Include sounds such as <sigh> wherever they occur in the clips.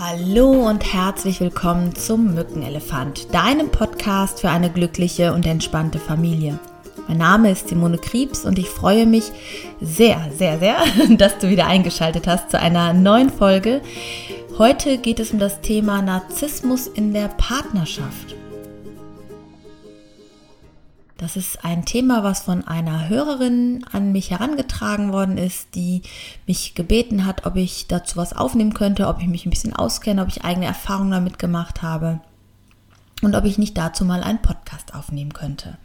Hallo und herzlich willkommen zum Mückenelefant, deinem Podcast für eine glückliche und entspannte Familie. Mein Name ist Simone Kriebs und ich freue mich sehr, sehr, sehr, <laughs> dass du wieder eingeschaltet hast zu einer neuen Folge. Heute geht es um das Thema Narzissmus in der Partnerschaft. Das ist ein Thema, was von einer Hörerin an mich herangetragen worden ist, die mich gebeten hat, ob ich dazu was aufnehmen könnte, ob ich mich ein bisschen auskenne, ob ich eigene Erfahrungen damit gemacht habe und ob ich nicht dazu mal einen Podcast aufnehmen könnte.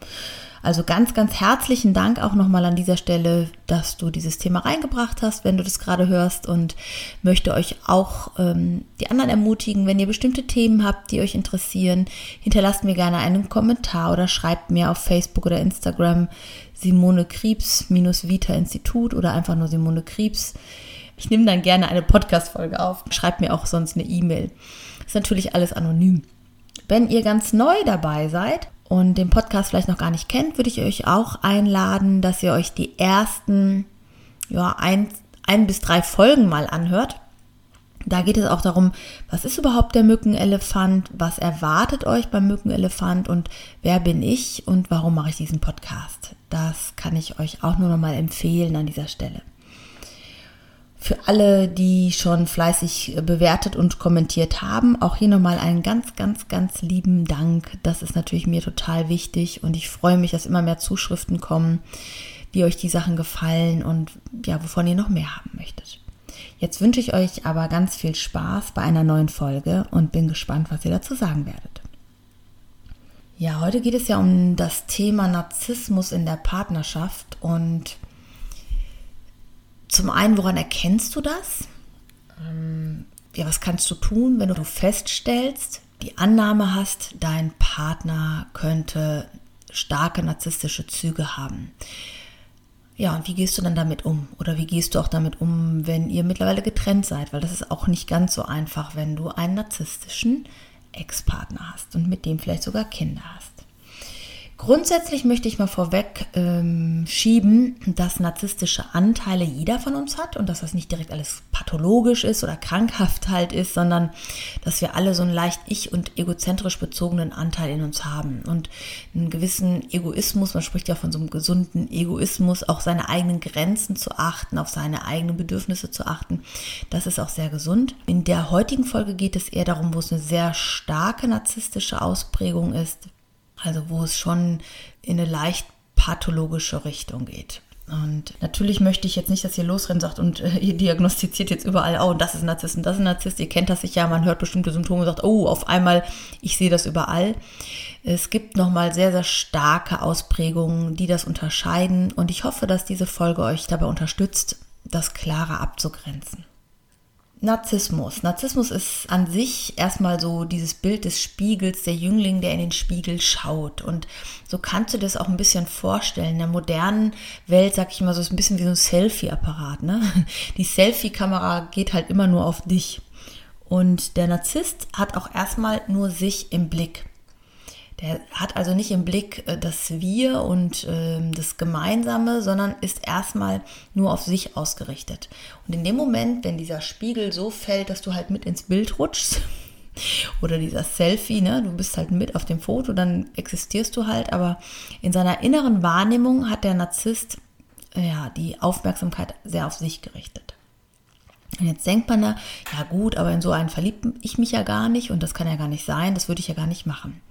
Also ganz, ganz herzlichen Dank auch nochmal an dieser Stelle, dass du dieses Thema reingebracht hast, wenn du das gerade hörst und möchte euch auch ähm, die anderen ermutigen, wenn ihr bestimmte Themen habt, die euch interessieren, hinterlasst mir gerne einen Kommentar oder schreibt mir auf Facebook oder Instagram Simone Kriebs Vita Institut oder einfach nur Simone Kriebs. Ich nehme dann gerne eine Podcast-Folge auf. Schreibt mir auch sonst eine E-Mail. Ist natürlich alles anonym. Wenn ihr ganz neu dabei seid, und den Podcast vielleicht noch gar nicht kennt, würde ich euch auch einladen, dass ihr euch die ersten ja, ein, ein bis drei Folgen mal anhört. Da geht es auch darum, was ist überhaupt der Mückenelefant, was erwartet euch beim Mückenelefant und wer bin ich und warum mache ich diesen Podcast. Das kann ich euch auch nur noch mal empfehlen an dieser Stelle. Für alle, die schon fleißig bewertet und kommentiert haben, auch hier nochmal einen ganz, ganz, ganz lieben Dank. Das ist natürlich mir total wichtig und ich freue mich, dass immer mehr Zuschriften kommen, wie euch die Sachen gefallen und ja, wovon ihr noch mehr haben möchtet. Jetzt wünsche ich euch aber ganz viel Spaß bei einer neuen Folge und bin gespannt, was ihr dazu sagen werdet. Ja, heute geht es ja um das Thema Narzissmus in der Partnerschaft und zum einen, woran erkennst du das? Ähm, ja, was kannst du tun, wenn du feststellst, die Annahme hast, dein Partner könnte starke narzisstische Züge haben? Ja, und wie gehst du dann damit um? Oder wie gehst du auch damit um, wenn ihr mittlerweile getrennt seid? Weil das ist auch nicht ganz so einfach, wenn du einen narzisstischen Ex-Partner hast und mit dem vielleicht sogar Kinder hast. Grundsätzlich möchte ich mal vorweg ähm, schieben, dass narzisstische Anteile jeder von uns hat und dass das nicht direkt alles pathologisch ist oder krankhaft halt ist, sondern dass wir alle so einen leicht ich- und egozentrisch bezogenen Anteil in uns haben und einen gewissen Egoismus, man spricht ja von so einem gesunden Egoismus, auch seine eigenen Grenzen zu achten, auf seine eigenen Bedürfnisse zu achten. Das ist auch sehr gesund. In der heutigen Folge geht es eher darum, wo es eine sehr starke narzisstische Ausprägung ist, also wo es schon in eine leicht pathologische Richtung geht. Und natürlich möchte ich jetzt nicht, dass ihr losrennt sagt und äh, ihr diagnostiziert jetzt überall, oh, das ist Narzisst und das ist Narzisst. Ihr kennt das sicher, man hört bestimmte Symptome und sagt, oh, auf einmal, ich sehe das überall. Es gibt nochmal sehr, sehr starke Ausprägungen, die das unterscheiden. Und ich hoffe, dass diese Folge euch dabei unterstützt, das klarer abzugrenzen. Narzissmus. Narzissmus ist an sich erstmal so dieses Bild des Spiegels, der Jüngling, der in den Spiegel schaut. Und so kannst du das auch ein bisschen vorstellen. In der modernen Welt, sag ich mal, so ist ein bisschen wie so ein Selfie-Apparat. Ne? <laughs> Die Selfie-Kamera geht halt immer nur auf dich. Und der Narzisst hat auch erstmal nur sich im Blick. Der hat also nicht im Blick äh, das Wir und äh, das Gemeinsame, sondern ist erstmal nur auf sich ausgerichtet. Und in dem Moment, wenn dieser Spiegel so fällt, dass du halt mit ins Bild rutschst, <laughs> oder dieser Selfie, ne, du bist halt mit auf dem Foto, dann existierst du halt, aber in seiner inneren Wahrnehmung hat der Narzisst ja die Aufmerksamkeit sehr auf sich gerichtet. Und jetzt denkt man da, ja gut, aber in so einen verliebt ich mich ja gar nicht und das kann ja gar nicht sein, das würde ich ja gar nicht machen.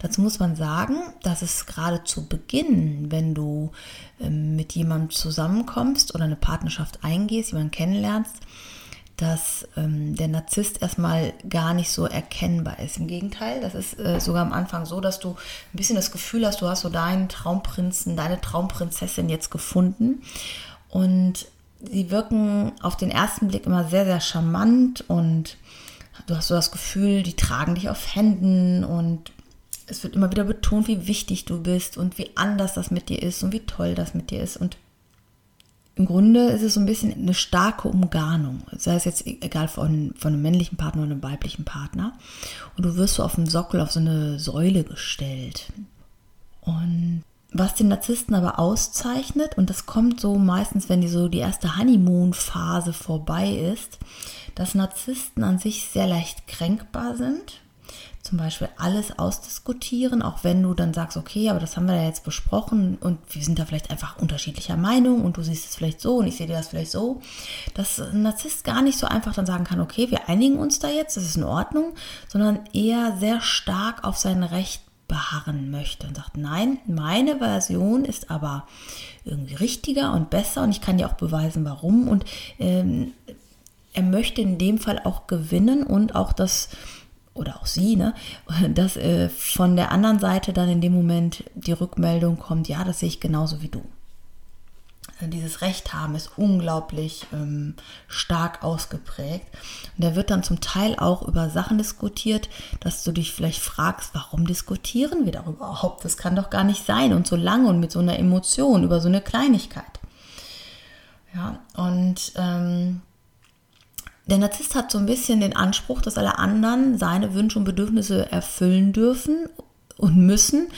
Dazu muss man sagen, dass es gerade zu Beginn, wenn du ähm, mit jemandem zusammenkommst oder eine Partnerschaft eingehst, jemanden kennenlernst, dass ähm, der Narzisst erstmal gar nicht so erkennbar ist. Im Gegenteil, das ist äh, sogar am Anfang so, dass du ein bisschen das Gefühl hast, du hast so deinen Traumprinzen, deine Traumprinzessin jetzt gefunden und sie wirken auf den ersten Blick immer sehr, sehr charmant und du hast so das Gefühl, die tragen dich auf Händen und es wird immer wieder betont, wie wichtig du bist und wie anders das mit dir ist und wie toll das mit dir ist. Und im Grunde ist es so ein bisschen eine starke Umgarnung. Sei es jetzt egal von, von einem männlichen Partner oder einem weiblichen Partner. Und du wirst so auf dem Sockel, auf so eine Säule gestellt. Und Was den Narzissten aber auszeichnet, und das kommt so meistens, wenn die so die erste Honeymoon-Phase vorbei ist, dass Narzissten an sich sehr leicht kränkbar sind. Zum Beispiel alles ausdiskutieren, auch wenn du dann sagst, okay, aber das haben wir ja jetzt besprochen und wir sind da vielleicht einfach unterschiedlicher Meinung und du siehst es vielleicht so und ich sehe das vielleicht so, dass ein Narzisst gar nicht so einfach dann sagen kann, okay, wir einigen uns da jetzt, das ist in Ordnung, sondern eher sehr stark auf sein Recht beharren möchte und sagt, nein, meine Version ist aber irgendwie richtiger und besser und ich kann dir auch beweisen, warum und ähm, er möchte in dem Fall auch gewinnen und auch das oder auch sie, ne, <laughs> dass äh, von der anderen Seite dann in dem Moment die Rückmeldung kommt, ja, das sehe ich genauso wie du. Also dieses Recht haben ist unglaublich ähm, stark ausgeprägt. Und da wird dann zum Teil auch über Sachen diskutiert, dass du dich vielleicht fragst, warum diskutieren wir darüber überhaupt? Das kann doch gar nicht sein und so lange und mit so einer Emotion über so eine Kleinigkeit. Ja, und ähm, der Narzisst hat so ein bisschen den Anspruch, dass alle anderen seine Wünsche und Bedürfnisse erfüllen dürfen und müssen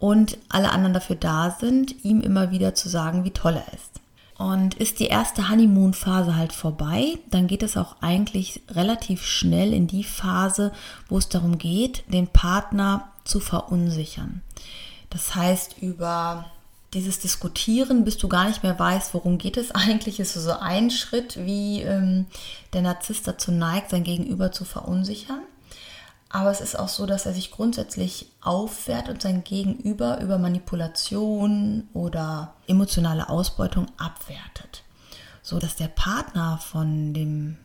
und alle anderen dafür da sind, ihm immer wieder zu sagen, wie toll er ist. Und ist die erste Honeymoon-Phase halt vorbei, dann geht es auch eigentlich relativ schnell in die Phase, wo es darum geht, den Partner zu verunsichern. Das heißt, über dieses Diskutieren, bis du gar nicht mehr weißt, worum geht es eigentlich, ist so ein Schritt, wie ähm, der Narzisst dazu neigt, sein Gegenüber zu verunsichern. Aber es ist auch so, dass er sich grundsätzlich aufwehrt und sein Gegenüber über Manipulation oder emotionale Ausbeutung abwertet. So dass der Partner von dem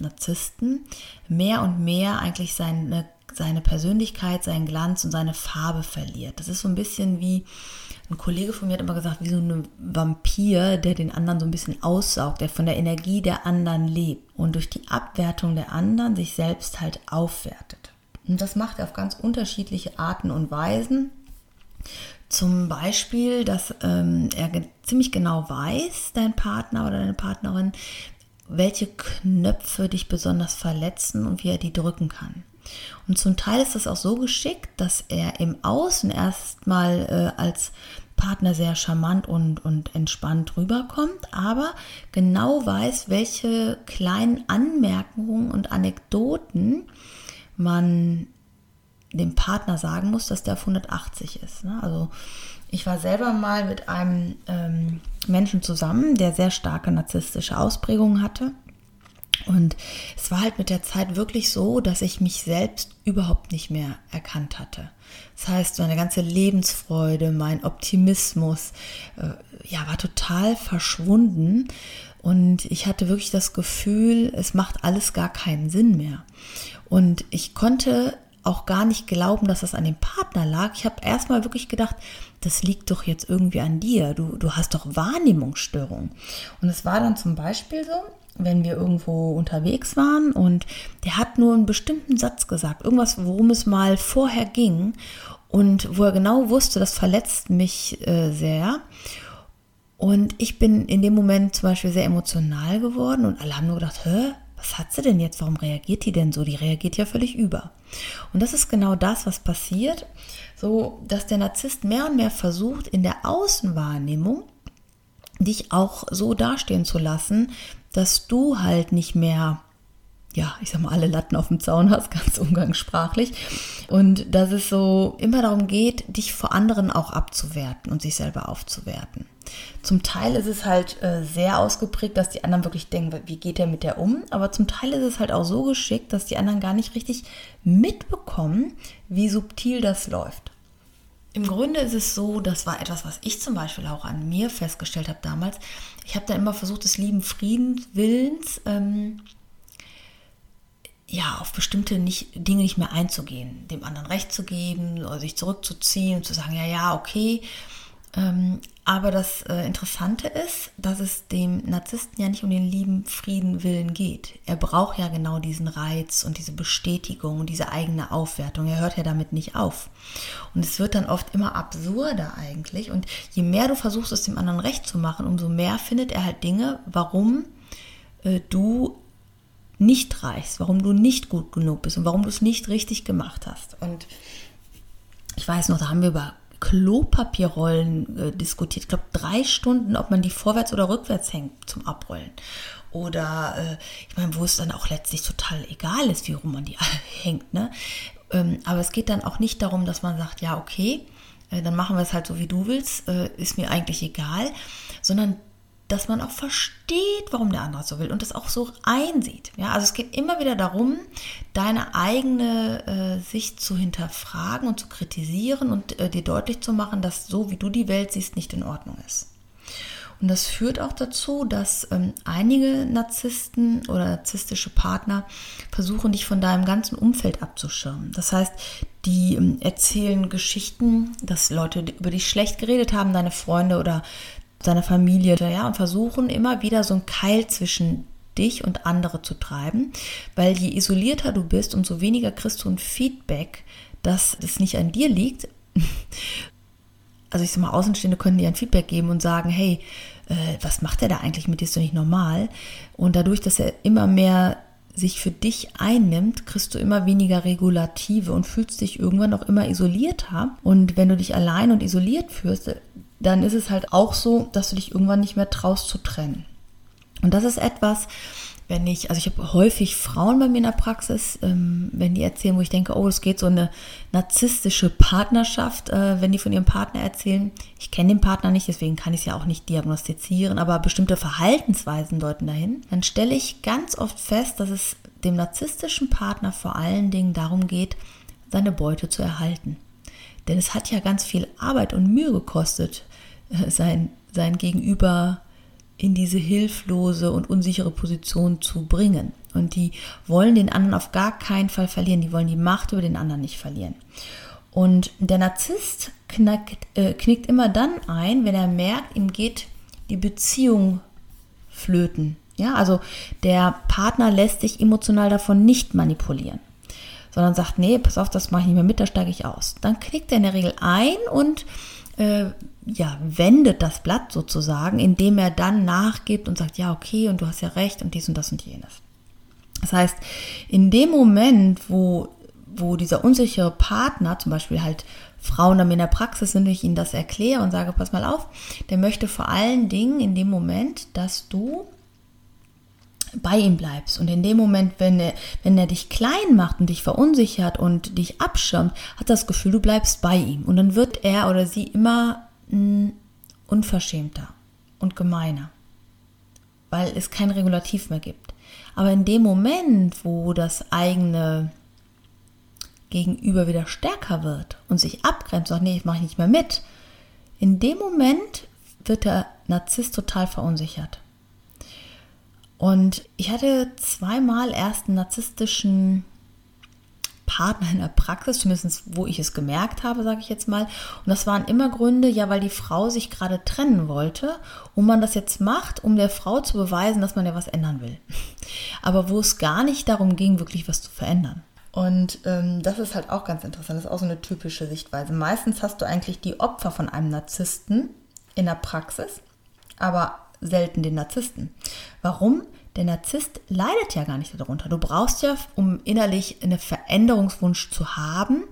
Narzissten mehr und mehr eigentlich seine, seine Persönlichkeit, seinen Glanz und seine Farbe verliert. Das ist so ein bisschen wie ein Kollege von mir hat immer gesagt, wie so ein Vampir, der den anderen so ein bisschen aussaugt, der von der Energie der anderen lebt und durch die Abwertung der anderen sich selbst halt aufwertet. Und das macht er auf ganz unterschiedliche Arten und Weisen. Zum Beispiel, dass ähm, er ziemlich genau weiß, dein Partner oder deine Partnerin, welche Knöpfe dich besonders verletzen und wie er die drücken kann. Und zum Teil ist es auch so geschickt, dass er im Außen erstmal äh, als Partner sehr charmant und, und entspannt rüberkommt, aber genau weiß, welche kleinen Anmerkungen und Anekdoten man dem Partner sagen muss, dass der auf 180 ist. Ne? Also ich war selber mal mit einem ähm, Menschen zusammen, der sehr starke narzisstische Ausprägungen hatte. Und es war halt mit der Zeit wirklich so, dass ich mich selbst überhaupt nicht mehr erkannt hatte. Das heißt, meine ganze Lebensfreude, mein Optimismus, äh, ja, war total verschwunden. Und ich hatte wirklich das Gefühl, es macht alles gar keinen Sinn mehr. Und ich konnte auch gar nicht glauben, dass das an dem Partner lag. Ich habe erstmal wirklich gedacht, das liegt doch jetzt irgendwie an dir. Du, du hast doch Wahrnehmungsstörung. Und es war dann zum Beispiel so, wenn wir irgendwo unterwegs waren und der hat nur einen bestimmten Satz gesagt, irgendwas, worum es mal vorher ging und wo er genau wusste, das verletzt mich äh, sehr. Und ich bin in dem Moment zum Beispiel sehr emotional geworden und alle haben nur gedacht, hä, was hat sie denn jetzt? Warum reagiert die denn so? Die reagiert ja völlig über. Und das ist genau das, was passiert, so dass der Narzisst mehr und mehr versucht, in der Außenwahrnehmung dich auch so dastehen zu lassen, dass du halt nicht mehr, ja, ich sag mal, alle Latten auf dem Zaun hast, <laughs> ganz umgangssprachlich. Und dass es so immer darum geht, dich vor anderen auch abzuwerten und sich selber aufzuwerten. Zum Teil ist es halt äh, sehr ausgeprägt, dass die anderen wirklich denken, wie geht er mit der um? Aber zum Teil ist es halt auch so geschickt, dass die anderen gar nicht richtig mitbekommen, wie subtil das läuft. Im Grunde ist es so, das war etwas, was ich zum Beispiel auch an mir festgestellt habe damals. Ich habe dann immer versucht, des lieben Friedenswillens ähm, ja, auf bestimmte nicht, Dinge nicht mehr einzugehen, dem anderen Recht zu geben oder sich zurückzuziehen und zu sagen, ja, ja, okay, ähm, aber das äh, Interessante ist, dass es dem Narzissten ja nicht um den lieben Frieden willen geht. Er braucht ja genau diesen Reiz und diese Bestätigung und diese eigene Aufwertung. Er hört ja damit nicht auf. Und es wird dann oft immer absurder eigentlich. Und je mehr du versuchst, es dem anderen recht zu machen, umso mehr findet er halt Dinge, warum äh, du nicht reichst, warum du nicht gut genug bist und warum du es nicht richtig gemacht hast. Und ich weiß noch, da haben wir über Klopapierrollen äh, diskutiert. Ich glaube, drei Stunden, ob man die vorwärts oder rückwärts hängt zum Abrollen. Oder, äh, ich meine, wo es dann auch letztlich total egal ist, wie rum man die <laughs> hängt. Ne? Ähm, aber es geht dann auch nicht darum, dass man sagt, ja, okay, äh, dann machen wir es halt so, wie du willst, äh, ist mir eigentlich egal, sondern dass man auch versteht, warum der andere so will und das auch so einsieht. Ja, also es geht immer wieder darum, deine eigene äh, Sicht zu hinterfragen und zu kritisieren und äh, dir deutlich zu machen, dass so wie du die Welt siehst, nicht in Ordnung ist. Und das führt auch dazu, dass ähm, einige Narzissten oder narzisstische Partner versuchen, dich von deinem ganzen Umfeld abzuschirmen. Das heißt, die ähm, erzählen Geschichten, dass Leute über dich schlecht geredet haben, deine Freunde oder seiner Familie, ja, und versuchen immer wieder so einen Keil zwischen dich und andere zu treiben, weil je isolierter du bist, umso weniger kriegst du ein Feedback, dass es nicht an dir liegt. <laughs> Also ich sag mal, Außenstehende können dir ein Feedback geben und sagen, hey, äh, was macht er da eigentlich mit dir, ist doch nicht normal. Und dadurch, dass er immer mehr sich für dich einnimmt, kriegst du immer weniger Regulative und fühlst dich irgendwann auch immer isolierter. Und wenn du dich allein und isoliert fühlst, dann ist es halt auch so, dass du dich irgendwann nicht mehr traust zu trennen. Und das ist etwas, wenn ich, also ich habe häufig Frauen bei mir in der Praxis, ähm, wenn die erzählen, wo ich denke, oh, es geht so eine narzisstische Partnerschaft, äh, wenn die von ihrem Partner erzählen. Ich kenne den Partner nicht, deswegen kann ich es ja auch nicht diagnostizieren, aber bestimmte Verhaltensweisen deuten dahin. Dann stelle ich ganz oft fest, dass es dem narzisstischen Partner vor allen Dingen darum geht, seine Beute zu erhalten. Denn es hat ja ganz viel Arbeit und Mühe gekostet, sein, sein Gegenüber in diese hilflose und unsichere Position zu bringen. Und die wollen den anderen auf gar keinen Fall verlieren. Die wollen die Macht über den anderen nicht verlieren. Und der Narzisst knackt, äh, knickt immer dann ein, wenn er merkt, ihm geht die Beziehung flöten. Ja, also der Partner lässt sich emotional davon nicht manipulieren sondern sagt, nee, pass auf, das mache ich nicht mehr mit, da steige ich aus. Dann knickt er in der Regel ein und äh, ja, wendet das Blatt sozusagen, indem er dann nachgibt und sagt, ja, okay, und du hast ja recht und dies und das und jenes. Das heißt, in dem Moment, wo, wo dieser unsichere Partner, zum Beispiel halt Frauen dann in der Praxis sind, ich ihnen das erkläre und sage, pass mal auf, der möchte vor allen Dingen in dem Moment, dass du bei ihm bleibst. Und in dem Moment, wenn er, wenn er dich klein macht und dich verunsichert und dich abschirmt, hat das Gefühl, du bleibst bei ihm. Und dann wird er oder sie immer mh, hm, unverschämter und gemeiner, weil es kein Regulativ mehr gibt. Aber in dem Moment, wo das eigene Gegenüber wieder stärker wird und sich abgrenzt, sagt, nee, ich mache nicht mehr mit, in dem Moment wird der Narzisst total verunsichert. Und ich hatte zweimal erst einen narzisstischen Partner in der Praxis, zumindest wo ich es gemerkt habe, sage ich jetzt mal. Und das waren immer Gründe, ja, weil die Frau sich gerade trennen wollte und man das jetzt macht, um der Frau zu beweisen, dass man ja was ändern will. <laughs> Aber wo es gar nicht darum ging, wirklich was zu verändern. Und ähm, das ist halt auch ganz interessant, das ist auch so eine typische Sichtweise. Meistens hast du eigentlich die Opfer von einem Narzissten in der Praxis, aber selten den Narzissten. Warum? Der Narzisst leidet ja gar nicht darunter. Du brauchst ja, um innerlich einen Veränderungswunsch zu haben,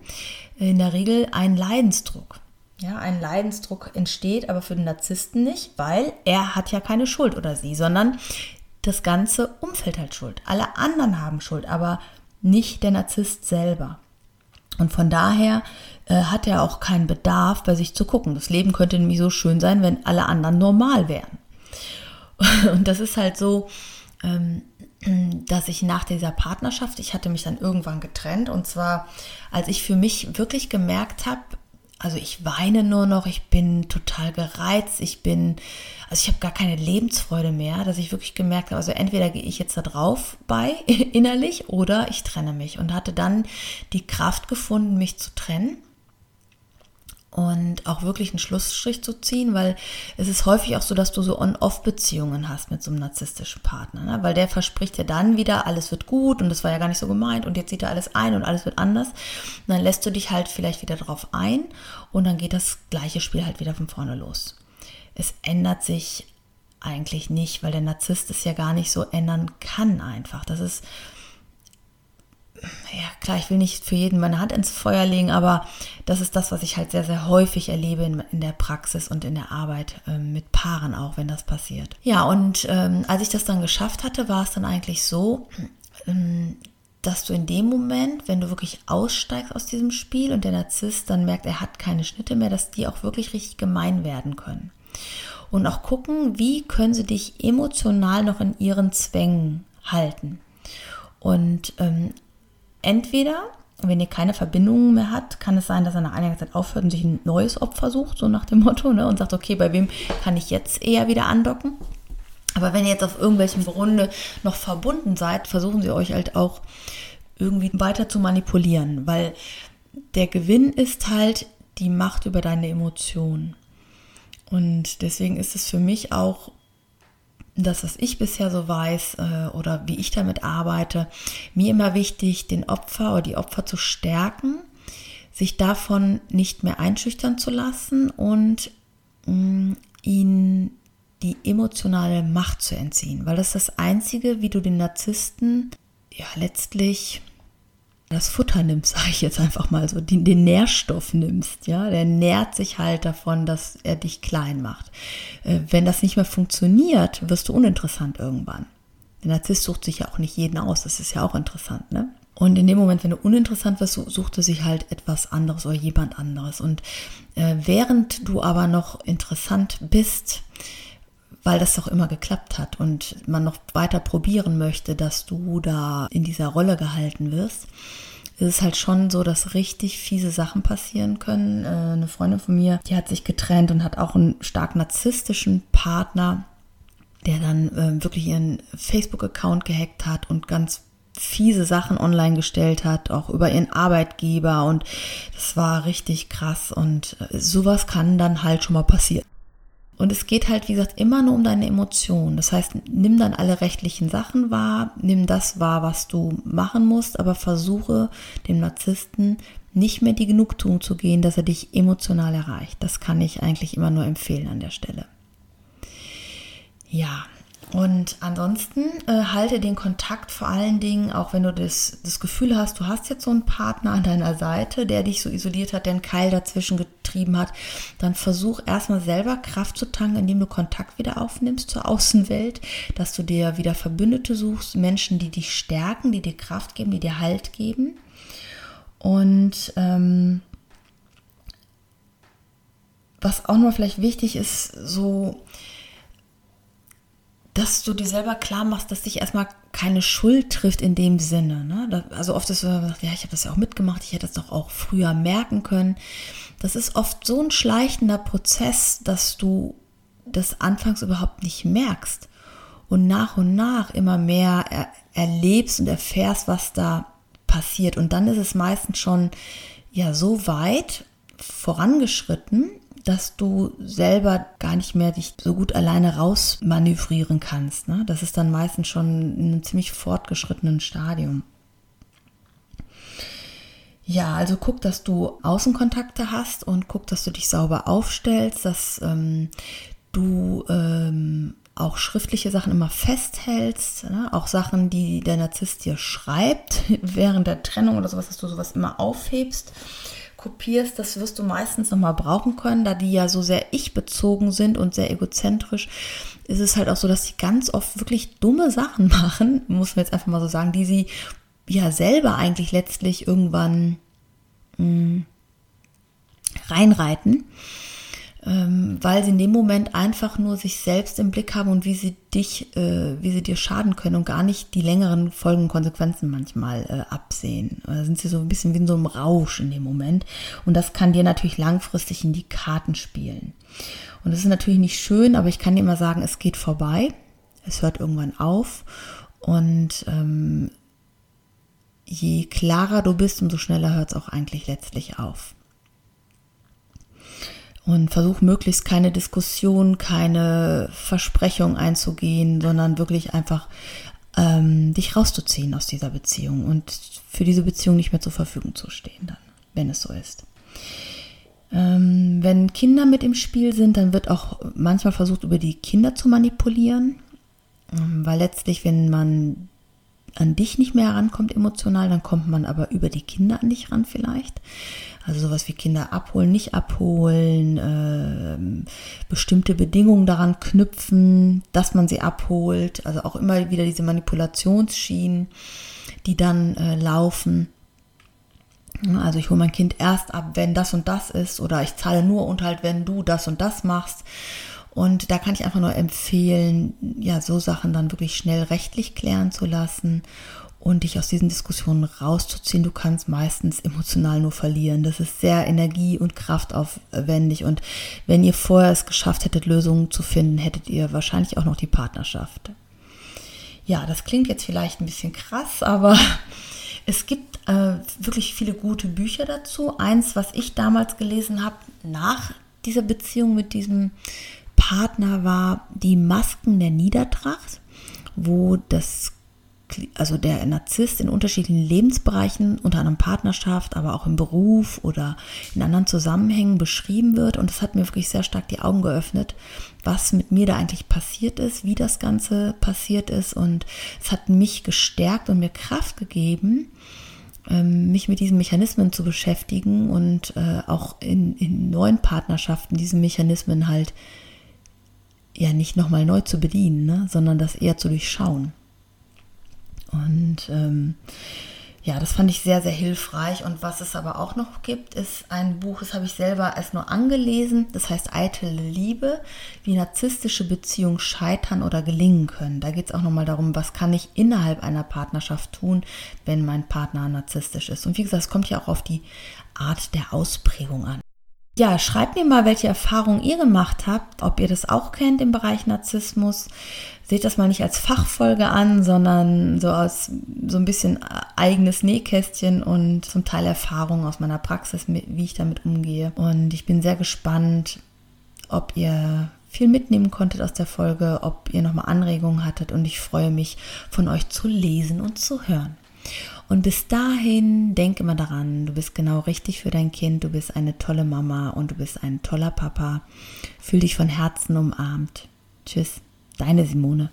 in der Regel einen Leidensdruck. Ja, ein Leidensdruck entsteht aber für den Narzissten nicht, weil er hat ja keine Schuld oder sie, sondern das ganze Umfeld hat Schuld. Alle anderen haben Schuld, aber nicht der Narzisst selber. Und von daher äh, hat er auch keinen Bedarf, bei sich zu gucken. Das Leben könnte nämlich so schön sein, wenn alle anderen normal wären. <laughs> Und das ist halt so, <clears throat> dass ich nach dieser Partnerschaft, ich hatte mich dann irgendwann getrennt. Und zwar, als ich für mich wirklich gemerkt habe, also ich weine nur noch, ich bin total gereizt, ich bin, also ich habe gar keine Lebensfreude mehr, dass ich wirklich gemerkt habe, also entweder gehe ich jetzt da drauf bei <laughs> innerlich oder ich trenne mich. Und hatte dann die Kraft gefunden, mich zu trennen und auch wirklich einen Schlussstrich zu ziehen, weil es ist häufig auch so, dass du so On-Off-Beziehungen hast mit so einem narzisstischen Partner, ne? weil der verspricht dir dann wieder, alles wird gut und das war ja gar nicht so gemeint und jetzt sieht er alles ein und alles wird anders. Und dann lässt du dich halt vielleicht wieder drauf ein und dann geht das gleiche Spiel halt wieder von vorne los. Es ändert sich eigentlich nicht, weil der Narzisst es ja gar nicht so ändern kann einfach. Das ist ja klar, ich will nicht für jeden meine Hand ins Feuer legen, aber das ist das, was ich halt sehr, sehr häufig erlebe in, in der Praxis und in der Arbeit ähm, mit Paaren auch, wenn das passiert. Ja, und ähm, als ich das dann geschafft hatte, war es dann eigentlich so, ähm, dass du in dem Moment, wenn du wirklich aussteigst aus diesem Spiel und der Narzisst dann merkt, er hat keine Schnitte mehr, dass die auch wirklich richtig gemein werden können. Und auch gucken, wie können sie dich emotional noch in ihren Zwängen halten. Und ähm, entweder, wenn ihr keine Verbindungen mehr habt, kann es sein, dass er nach einiger Zeit aufhört und sich ein neues Opfer sucht, so nach dem Motto, ne, und sagt, okay, bei wem kann ich jetzt eher wieder andocken? Aber wenn ihr jetzt auf irgendwelchem Grunde noch verbunden seid, versuchen sie euch halt auch irgendwie weiter zu manipulieren, weil der Gewinn ist halt die Macht über deine Emotionen. Und deswegen ist es für mich auch das, was ich bisher so weiß äh, oder wie ich damit arbeite, mir immer wichtig, den Opfer oder die Opfer zu stärken, sich davon nicht mehr einschüchtern zu lassen und mm, ihnen die emotionale Macht zu entziehen, weil das ist das Einzige, wie du den Narzissten ja letztlich das Futter nimmst, <laughs> sage ich jetzt einfach mal so, den, den, Nährstoff nimmst, ja, der nährt sich halt davon, dass er dich klein macht. Äh, wenn das nicht mehr funktioniert, wirst du uninteressant irgendwann. Der Narzisst sucht sich ja auch nicht jeden aus, das ist ja auch interessant, ne? Und in dem Moment, wenn du uninteressant wirst, sucht er sich halt etwas anderes oder jemand anderes. Und äh, während du aber noch interessant bist, weil das doch immer geklappt hat und man noch weiter probieren möchte, dass du da in dieser Rolle gehalten wirst, ist es halt schon so, dass richtig fiese Sachen passieren können. Äh, eine Freundin von mir, die hat sich getrennt und hat auch einen stark narzisstischen Partner, der dann äh, wirklich ihren Facebook-Account gehackt hat und ganz fiese Sachen online gestellt hat, auch über ihren Arbeitgeber und das war richtig krass und äh, sowas kann dann halt schon mal passieren. Und es geht halt, wie gesagt, immer nur um deine Emotionen. Das heißt, nimm dann alle rechtlichen Sachen wahr, nimm das wahr, was du machen musst, aber versuche dem Narzissten nicht mehr die Genugtuung zu gehen, dass er dich emotional erreicht. Das kann ich eigentlich immer nur empfehlen an der Stelle. Ja, und ansonsten äh, halte den Kontakt vor allen Dingen, auch wenn du das, das Gefühl hast, du hast jetzt so einen Partner an deiner Seite, der dich so isoliert hat, der einen Keil dazwischen getrieben hat, dann versuch erstmal selber Kraft zu tanken, indem du Kontakt wieder aufnimmst zur Außenwelt, dass du dir wieder Verbündete suchst, Menschen, die dich stärken, die dir Kraft geben, die dir Halt geben. Und ähm, was auch noch vielleicht wichtig ist, so dass du dir selber klar machst, dass dich erstmal keine Schuld trifft in dem Sinne. Ne? Also oft ist so, ja, ich habe das ja auch mitgemacht, ich hätte das doch auch früher merken können. Das ist oft so ein schleichender Prozess, dass du das anfangs überhaupt nicht merkst und nach und nach immer mehr er erlebst und erfährst, was da passiert. Und dann ist es meistens schon ja so weit vorangeschritten, dass du selber gar nicht mehr dich so gut alleine rausmanövrieren kannst. Ne? Das ist dann meistens schon in einem ziemlich fortgeschrittenen Stadium. Ja, also guck, dass du Außenkontakte hast und guck, dass du dich sauber aufstellst, dass ähm, du ähm, auch schriftliche Sachen immer festhältst, ne? auch Sachen, die der Narzisst dir schreibt <laughs> während der Trennung oder sowas, dass du sowas immer aufhebst kopierst, das wirst du meistens nochmal brauchen können, da die ja so sehr ich-bezogen sind und sehr egozentrisch, ist es halt auch so, dass sie ganz oft wirklich dumme Sachen <laughs> machen, muss man jetzt einfach mal so sagen, die sie ja selber eigentlich letztlich irgendwann mh, hm, reinreiten weil sie in dem Moment einfach nur sich selbst im Blick haben und wie sie dich, äh, wie sie dir schaden können und gar nicht die längeren Folgen, Konsequenzen manchmal äh, absehen. Da sind sie so ein bisschen wie in so einem Rausch in dem Moment und das kann dir natürlich langfristig in die Karten spielen. Und das ist natürlich nicht schön, aber ich kann dir immer sagen, es geht vorbei, es hört irgendwann auf und ähm, je klarer du bist, umso schneller hört es auch eigentlich letztlich auf und versuch möglichst keine Diskussion, keine Versprechung einzugehen, sondern wirklich einfach ähm, dich rauszuziehen aus dieser Beziehung und für diese Beziehung nicht mehr zur Verfügung zu stehen, dann, wenn es so ist. Ähm, wenn Kinder mit im Spiel sind, dann wird auch manchmal versucht, über die Kinder zu manipulieren, ähm, weil letztlich, wenn man an dich nicht mehr herankommt emotional, dann kommt man aber über die Kinder an dich ran vielleicht. Also sowas wie Kinder abholen, nicht abholen, äh, bestimmte Bedingungen daran knüpfen, dass man sie abholt. Also auch immer wieder diese Manipulationsschienen, die dann äh, laufen. Also ich hole mein Kind erst ab, wenn das und das ist, oder ich zahle nur Unterhalt, wenn du das und das machst. Und da kann ich einfach nur empfehlen, ja, so Sachen dann wirklich schnell rechtlich klären zu lassen und dich aus diesen Diskussionen rauszuziehen. Du kannst meistens emotional nur verlieren. Das ist sehr energie- und kraftaufwendig. Und wenn ihr vorher es geschafft hättet, Lösungen zu finden, hättet ihr wahrscheinlich auch noch die Partnerschaft. Ja, das klingt jetzt vielleicht ein bisschen krass, aber <laughs> es gibt äh, wirklich viele gute Bücher dazu. Eins, was ich damals gelesen habe, nach dieser Beziehung mit diesem Partner war Die Masken der Niedertracht, wo das also der Narzisst in unterschiedlichen Lebensbereichen, unter anderem Partnerschaft, aber auch im Beruf oder in anderen Zusammenhängen beschrieben wird. Und es hat mir wirklich sehr stark die Augen geöffnet, was mit mir da eigentlich passiert ist, wie das Ganze passiert ist. Und es hat mich gestärkt und mir Kraft gegeben, ähm, mich mit diesen Mechanismen zu beschäftigen und äh, auch in, in neuen Partnerschaften diese Mechanismen halt ja nicht nochmal neu zu bedienen, ne, sondern das eher zu durchschauen. Und ähm, ja, das fand ich sehr, sehr hilfreich. Und was es aber auch noch gibt, ist ein Buch, das habe ich selber erst nur angelesen. Das heißt Eitle Liebe, wie narzisstische Beziehungen scheitern oder gelingen können. Da geht es auch nochmal darum, was kann ich innerhalb einer Partnerschaft tun, wenn mein Partner narzisstisch ist. Und wie gesagt, es kommt ja auch auf die Art der Ausprägung an. Ja, schreibt mir mal, welche Erfahrungen ihr gemacht habt, ob ihr das auch kennt im Bereich Narzissmus. Seht das mal nicht als Fachfolge an, sondern so als so ein bisschen eigenes Nähkästchen und zum Teil Erfahrungen aus meiner Praxis, wie ich damit umgehe. Und ich bin sehr gespannt, ob ihr viel mitnehmen konntet aus der Folge, ob ihr nochmal Anregungen hattet und ich freue mich, von euch zu lesen und zu hören. Und bis dahin, denk immer daran, du bist genau richtig für dein Kind, du bist eine tolle Mama und du bist ein toller Papa. Fühl dich von Herzen umarmt. Tschüss, deine Simone.